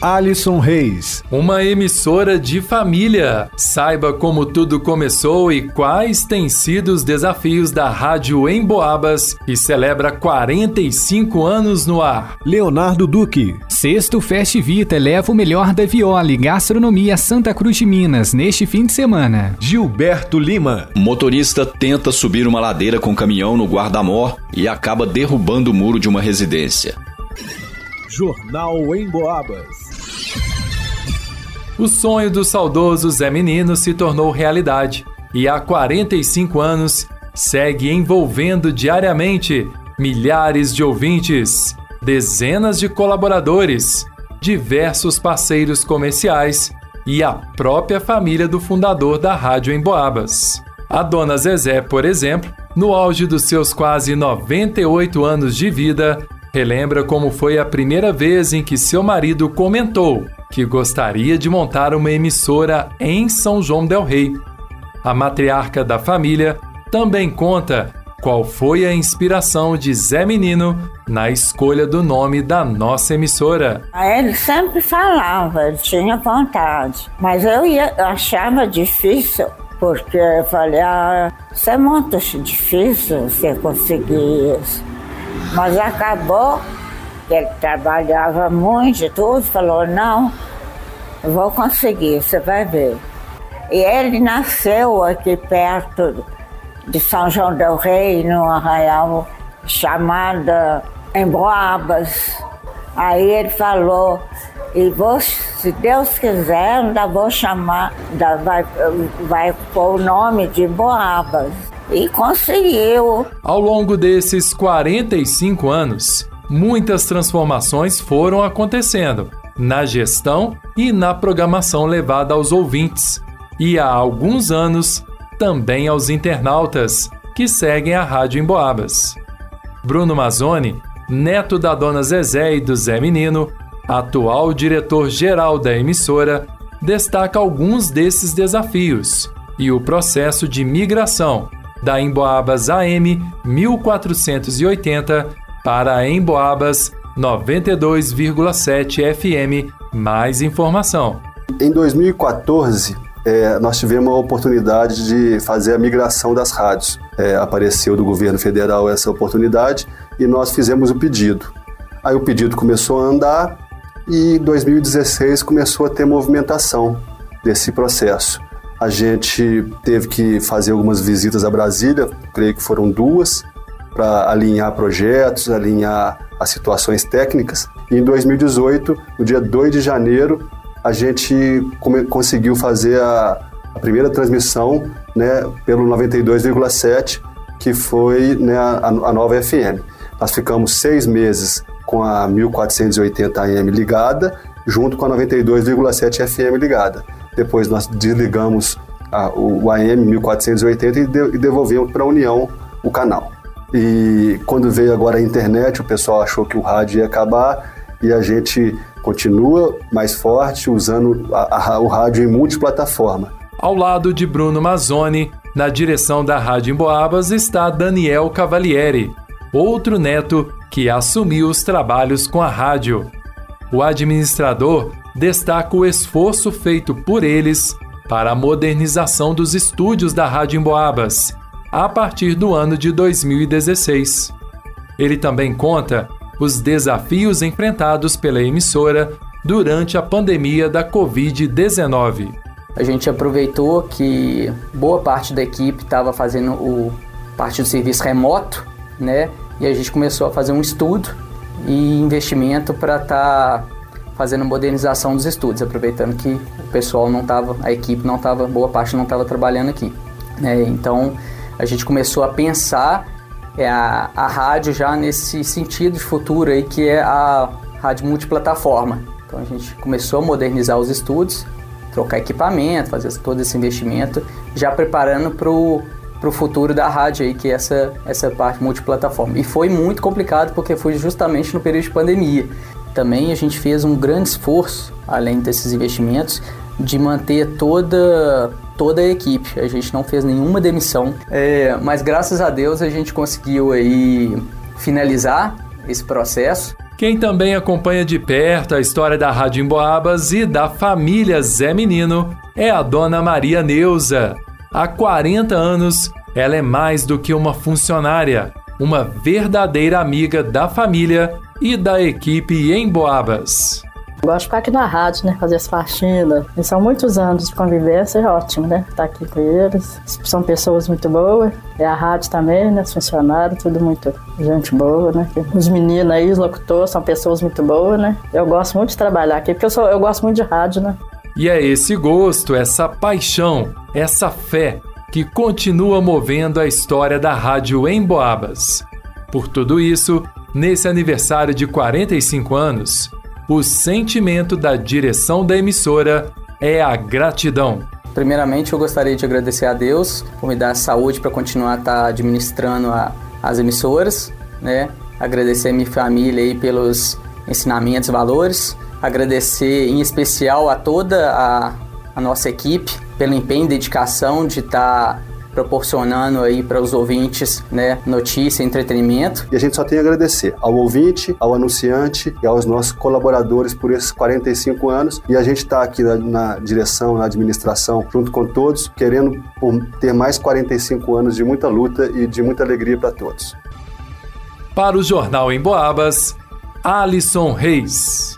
Alisson Reis. Uma emissora de família. Saiba como tudo começou e quais têm sido os desafios da Rádio Emboabas, que celebra 45 anos no ar. Leonardo Duque. Sexto Fest Vita leva o melhor da viola e gastronomia Santa Cruz de Minas neste fim de semana. Gilberto Lima. Motorista tenta subir uma ladeira com caminhão no Guardamor e acaba derrubando o muro de uma residência. Jornal em Boabas. O sonho do saudoso Zé Menino se tornou realidade e há 45 anos segue envolvendo diariamente milhares de ouvintes, dezenas de colaboradores, diversos parceiros comerciais e a própria família do fundador da rádio em Boabas. A dona Zezé, por exemplo, no auge dos seus quase 98 anos de vida, relembra como foi a primeira vez em que seu marido comentou que gostaria de montar uma emissora em São João Del Rei. A matriarca da família também conta qual foi a inspiração de Zé Menino na escolha do nome da nossa emissora. Ele sempre falava, ele tinha vontade, mas eu, ia, eu achava difícil, porque eu falei, ah, isso é muito difícil você conseguir isso. Mas acabou ele trabalhava muito e tudo, falou, não, vou conseguir, você vai ver. E ele nasceu aqui perto de São João del Rei, num arraial chamada Emboabas. Aí ele falou, e vou, se Deus quiser, ainda vou chamar, ainda vai, vai pôr o nome de Emboabas. E conseguiu. Ao longo desses 45 anos, muitas transformações foram acontecendo na gestão e na programação levada aos ouvintes, e há alguns anos também aos internautas que seguem a Rádio Emboabas. Bruno Mazzoni, neto da dona Zezé e do Zé Menino, atual diretor-geral da emissora, destaca alguns desses desafios e o processo de migração da Emboabas AM 1480 para Emboabas 92,7 FM. Mais informação. Em 2014, é, nós tivemos a oportunidade de fazer a migração das rádios. É, apareceu do governo federal essa oportunidade e nós fizemos o pedido. Aí o pedido começou a andar e em 2016 começou a ter movimentação desse processo. A gente teve que fazer algumas visitas a Brasília, creio que foram duas, para alinhar projetos, alinhar as situações técnicas. E em 2018, no dia 2 de janeiro, a gente conseguiu fazer a, a primeira transmissão né, pelo 92,7, que foi né, a, a nova FM. Nós ficamos seis meses com a 1480 AM ligada, junto com a 92,7 FM ligada. Depois nós desligamos a, o, AM 1480 e, de, e devolvemos para a União o canal. E quando veio agora a internet, o pessoal achou que o rádio ia acabar e a gente continua mais forte usando a, a, o rádio em multiplataforma. Ao lado de Bruno Mazzoni, na direção da Rádio Emboabas está Daniel Cavalieri, outro neto que assumiu os trabalhos com a rádio. O administrador destaca o esforço feito por eles para a modernização dos estúdios da Rádio Emboabas a partir do ano de 2016. Ele também conta os desafios enfrentados pela emissora durante a pandemia da Covid-19. A gente aproveitou que boa parte da equipe estava fazendo o parte do serviço remoto, né? E a gente começou a fazer um estudo e investimento para estar tá fazendo modernização dos estúdios, aproveitando que o pessoal não estava, a equipe não estava, boa parte não estava trabalhando aqui. Né? Então a gente começou a pensar é, a, a rádio já nesse sentido de futuro aí, que é a rádio multiplataforma. Então a gente começou a modernizar os estúdios, trocar equipamento, fazer todo esse investimento, já preparando para o futuro da rádio aí, que é essa, essa parte multiplataforma. E foi muito complicado porque foi justamente no período de pandemia. Também a gente fez um grande esforço, além desses investimentos, de manter toda toda a equipe. A gente não fez nenhuma demissão, é, mas graças a Deus a gente conseguiu aí finalizar esse processo. Quem também acompanha de perto a história da Rádio Emboabas e da família Zé Menino é a dona Maria Neuza. Há 40 anos, ela é mais do que uma funcionária, uma verdadeira amiga da família e da equipe em Boabas. Gosto de ficar aqui na rádio, né? Fazer as faxinas. E são muitos anos de convivência, é ótimo, né? Estar aqui com eles. São pessoas muito boas. E a rádio também, né? Os funcionários, tudo muito gente boa, né? Os meninos aí, os locutores, são pessoas muito boas, né? Eu gosto muito de trabalhar aqui, porque eu, sou, eu gosto muito de rádio, né? E é esse gosto, essa paixão, essa fé que continua movendo a história da rádio em Boabas. Por tudo isso, nesse aniversário de 45 anos, o sentimento da direção da emissora é a gratidão. Primeiramente, eu gostaria de agradecer a Deus por me dar saúde para continuar tá administrando a, as emissoras, né? Agradecer a minha família aí pelos ensinamentos valores. Agradecer em especial a toda a, a nossa equipe pelo empenho e dedicação de estar tá proporcionando aí para os ouvintes, né, notícia, entretenimento. E a gente só tem a agradecer ao ouvinte, ao anunciante e aos nossos colaboradores por esses 45 anos. E a gente está aqui na, na, direção, na administração, junto com todos, querendo ter mais 45 anos de muita luta e de muita alegria para todos. Para o Jornal em Boabas, Alisson Reis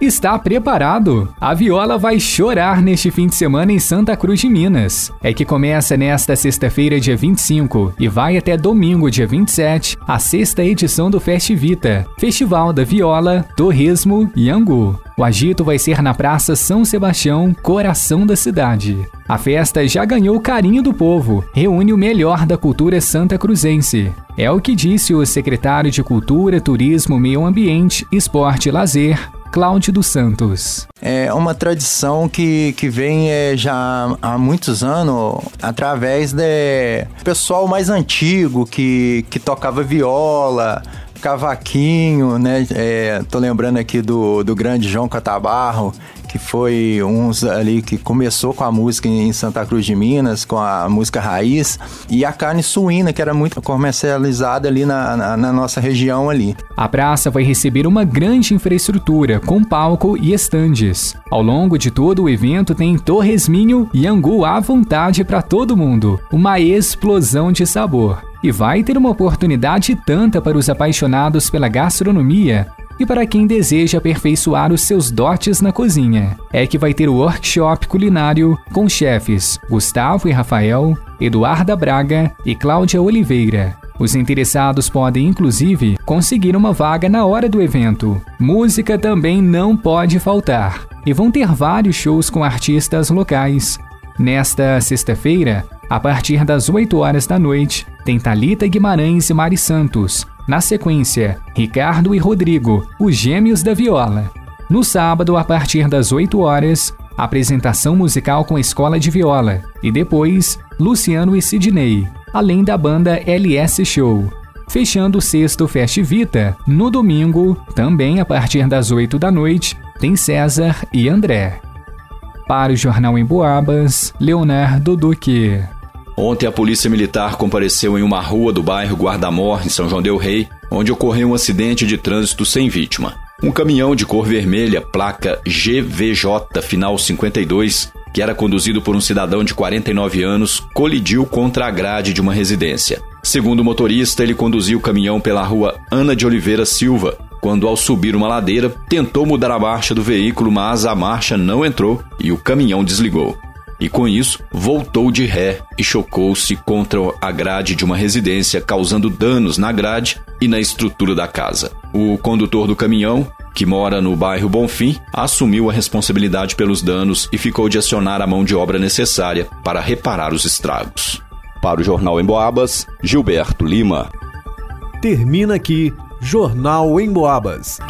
está preparado. A Viola vai chorar neste fim de semana em Santa Cruz de Minas. É que começa nesta sexta-feira, dia 25, e vai até domingo, dia 27, a sexta edição do Festivita, Festival da Viola, Torresmo e Angu. O agito vai ser na Praça São Sebastião, coração da cidade. A festa já ganhou o carinho do povo, reúne o melhor da cultura santa cruzense. É o que disse o secretário de Cultura, Turismo, Meio Ambiente, Esporte e Lazer, Cláudio dos Santos. É uma tradição que, que vem é, já há muitos anos através do pessoal mais antigo que, que tocava viola, cavaquinho, né? É, tô lembrando aqui do, do grande João Catabarro, que foi uns ali que começou com a música em Santa Cruz de Minas, com a música raiz, e a carne suína, que era muito comercializada ali na, na, na nossa região ali. A praça vai receber uma grande infraestrutura, com palco e estandes. Ao longo de todo o evento tem torresminho e angu à vontade para todo mundo. Uma explosão de sabor. E vai ter uma oportunidade tanta para os apaixonados pela gastronomia e para quem deseja aperfeiçoar os seus dotes na cozinha. É que vai ter o workshop culinário com chefes Gustavo e Rafael, Eduarda Braga e Cláudia Oliveira. Os interessados podem, inclusive, conseguir uma vaga na hora do evento. Música também não pode faltar. E vão ter vários shows com artistas locais. Nesta sexta-feira, a partir das 8 horas da noite, tem Talita Guimarães e Mari Santos, na sequência, Ricardo e Rodrigo, os gêmeos da viola. No sábado, a partir das 8 horas, apresentação musical com a escola de viola. E depois, Luciano e Sidney, além da banda LS Show. Fechando o sexto Festivita, no domingo, também a partir das 8 da noite, tem César e André. Para o Jornal em Boabas, Leonardo Duque. Ontem a polícia militar compareceu em uma rua do bairro Guardamor, em São João del Rei, onde ocorreu um acidente de trânsito sem vítima. Um caminhão de cor vermelha, placa GVJ final 52, que era conduzido por um cidadão de 49 anos, colidiu contra a grade de uma residência. Segundo o motorista, ele conduziu o caminhão pela rua Ana de Oliveira Silva, quando, ao subir uma ladeira, tentou mudar a marcha do veículo, mas a marcha não entrou e o caminhão desligou e com isso voltou de ré e chocou-se contra a grade de uma residência, causando danos na grade e na estrutura da casa. O condutor do caminhão, que mora no bairro Bonfim, assumiu a responsabilidade pelos danos e ficou de acionar a mão de obra necessária para reparar os estragos. Para o Jornal em Boabas, Gilberto Lima. Termina aqui Jornal em Boabas.